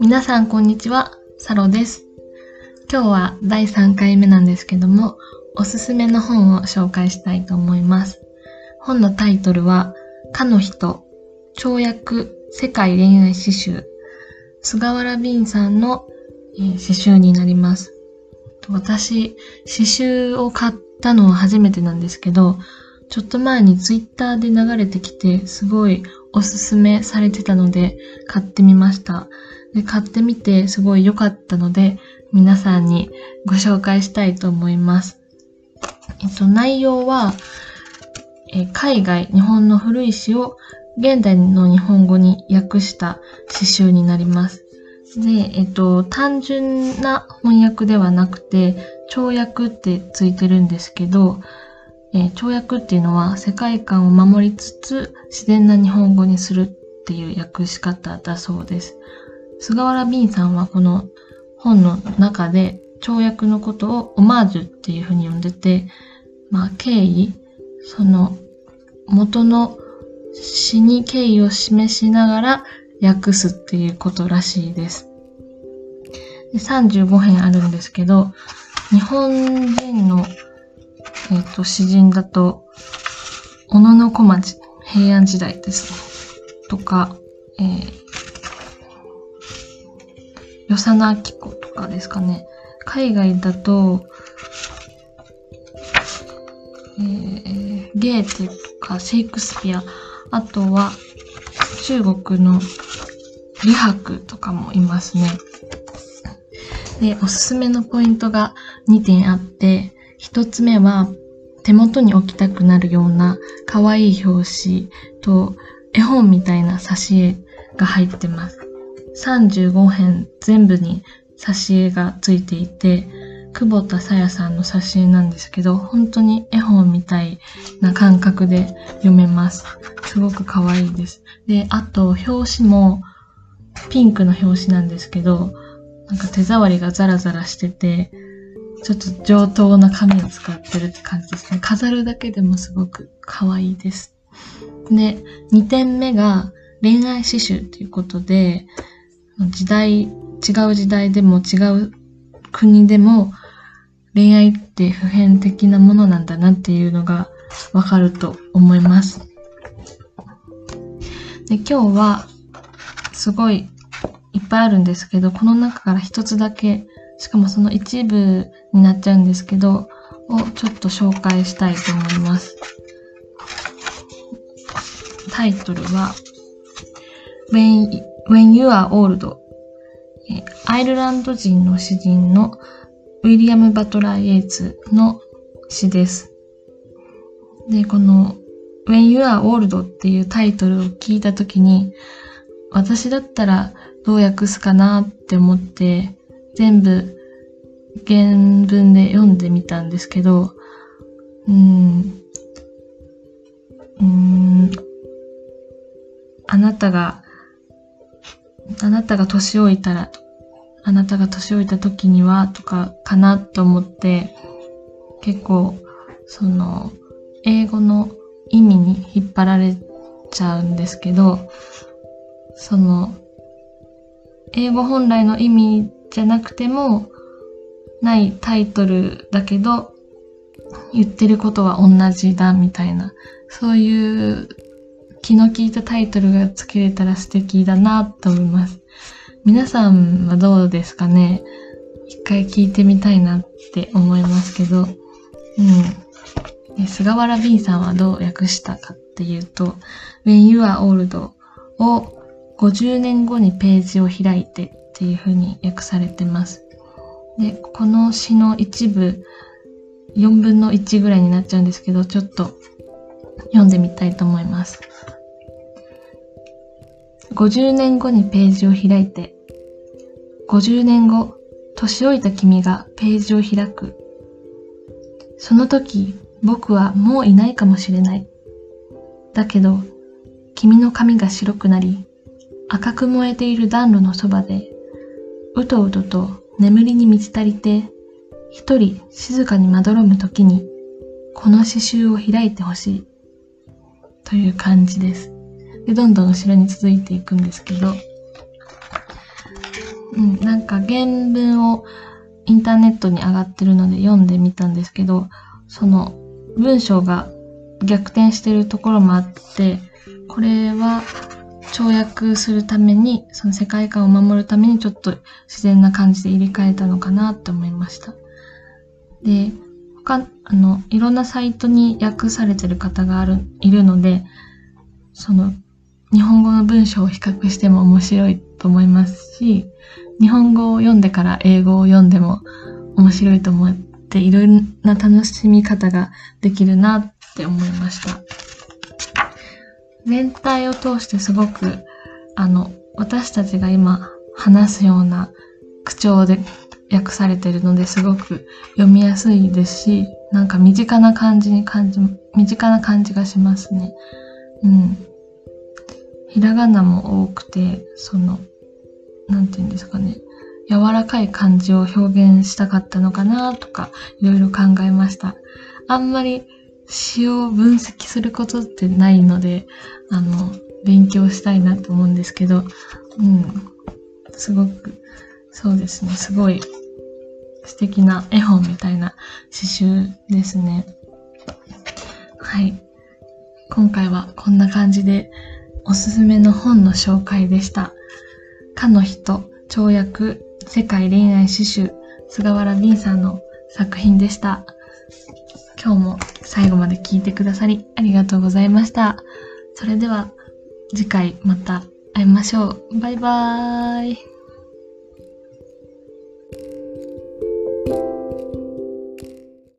皆さんこんにちは、サロです。今日は第3回目なんですけども、おすすめの本を紹介したいと思います。本のタイトルは、かの人、跳躍世界恋愛詩集、菅原敏さんの、えー、詩集になります。私、詩集を買ったのは初めてなんですけど、ちょっと前にツイッターで流れてきて、すごいおすすめされてたので、買ってみました。で買ってみてすごい良かったので、皆さんにご紹介したいと思います。えっと、内容は、え海外、日本の古い詩を現代の日本語に訳した詩集になります。で、えっと、単純な翻訳ではなくて、跳訳ってついてるんですけど、えー、跳訳っていうのは世界観を守りつつ自然な日本語にするっていう訳し方だそうです。菅原敏さんはこの本の中で跳躍のことをオマージュっていうふうに呼んでて、まあ、敬意、その元の詩に敬意を示しながら訳すっていうことらしいです。で35編あるんですけど、日本人の、えっ、ー、と詩人だと、小野小町、平安時代ですね。とか、えー、与謝野明子とかですかね。海外だと、えー、ゲーテとかシェイクスピア、あとは中国の李白とかもいますね。で、おすすめのポイントが2点あって、1つ目は手元に置きたくなるような可愛い表紙と絵本みたいな挿絵が入ってます。35編全部に挿絵がついていて、久保田さやさんの挿絵なんですけど、本当に絵本みたいな感覚で読めます。すごく可愛いです。で、あと、表紙もピンクの表紙なんですけど、なんか手触りがザラザラしてて、ちょっと上等な紙を使ってるって感じですね。飾るだけでもすごく可愛いです。で、2点目が恋愛詩集ということで、時代、違う時代でも違う国でも恋愛って普遍的なものなんだなっていうのがわかると思います。で今日はすごいいっぱいあるんですけど、この中から一つだけ、しかもその一部になっちゃうんですけど、をちょっと紹介したいと思います。タイトルは When When You Are Old アイルランド人の詩人のウィリアム・バトラー・イエーツの詩です。で、この When You Are Old っていうタイトルを聞いたときに、私だったらどう訳すかなって思って、全部原文で読んでみたんですけど、うん、うん、あなたがあなたが年老いたら、あなたが年老いた時にはとかかなと思って、結構、その、英語の意味に引っ張られちゃうんですけど、その、英語本来の意味じゃなくても、ないタイトルだけど、言ってることは同じだみたいな、そういう気の利いたタイトルが付けれたら素敵だなと思います。皆さんはどうですかね？一回聞いてみたいなって思いますけど、うん。菅原敏さんはどう訳したかっていうと、When You Are Old を50年後にページを開いてっていう風に訳されてます。で、この詩の一部、4分の1ぐらいになっちゃうんですけど、ちょっと読んでみたいと思います。50年後にページを開いて、50年後、年老いた君がページを開く。その時、僕はもういないかもしれない。だけど、君の髪が白くなり、赤く燃えている暖炉のそばで、うとうとと眠りに満ち足りて、一人静かにまどろむ時に、この刺繍を開いてほしい。という感じです。で、どんどん後ろに続いていくんですけど、うん、なんか原文をインターネットに上がってるので読んでみたんですけど、その文章が逆転してるところもあって、これは跳躍するために、その世界観を守るためにちょっと自然な感じで入れ替えたのかなって思いました。で、他、あの、いろんなサイトに訳されてる方がある、いるので、その、日本語の文章を比較しても面白いと思いますし、日本語を読んでから英語を読んでも面白いと思って、いろいろな楽しみ方ができるなって思いました。全体を通してすごく、あの、私たちが今話すような口調で訳されてるのですごく読みやすいですし、なんか身近な感じに感じ、身近な感じがしますね。うん。ひらがなも多くて、その、なんて言うんですかね。柔らかい感じを表現したかったのかなとか、いろいろ考えました。あんまり詩を分析することってないので、あの、勉強したいなと思うんですけど、うん。すごく、そうですね、すごい素敵な絵本みたいな詩集ですね。はい。今回はこんな感じでおすすめの本の紹介でした。かの人、跳躍、世界恋愛詩集、菅原敏さんの作品でした。今日も最後まで聞いてくださりありがとうございました。それでは次回また会いましょう。バイバーイ。